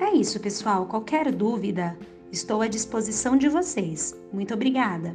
É isso, pessoal. Qualquer dúvida, estou à disposição de vocês. Muito obrigada!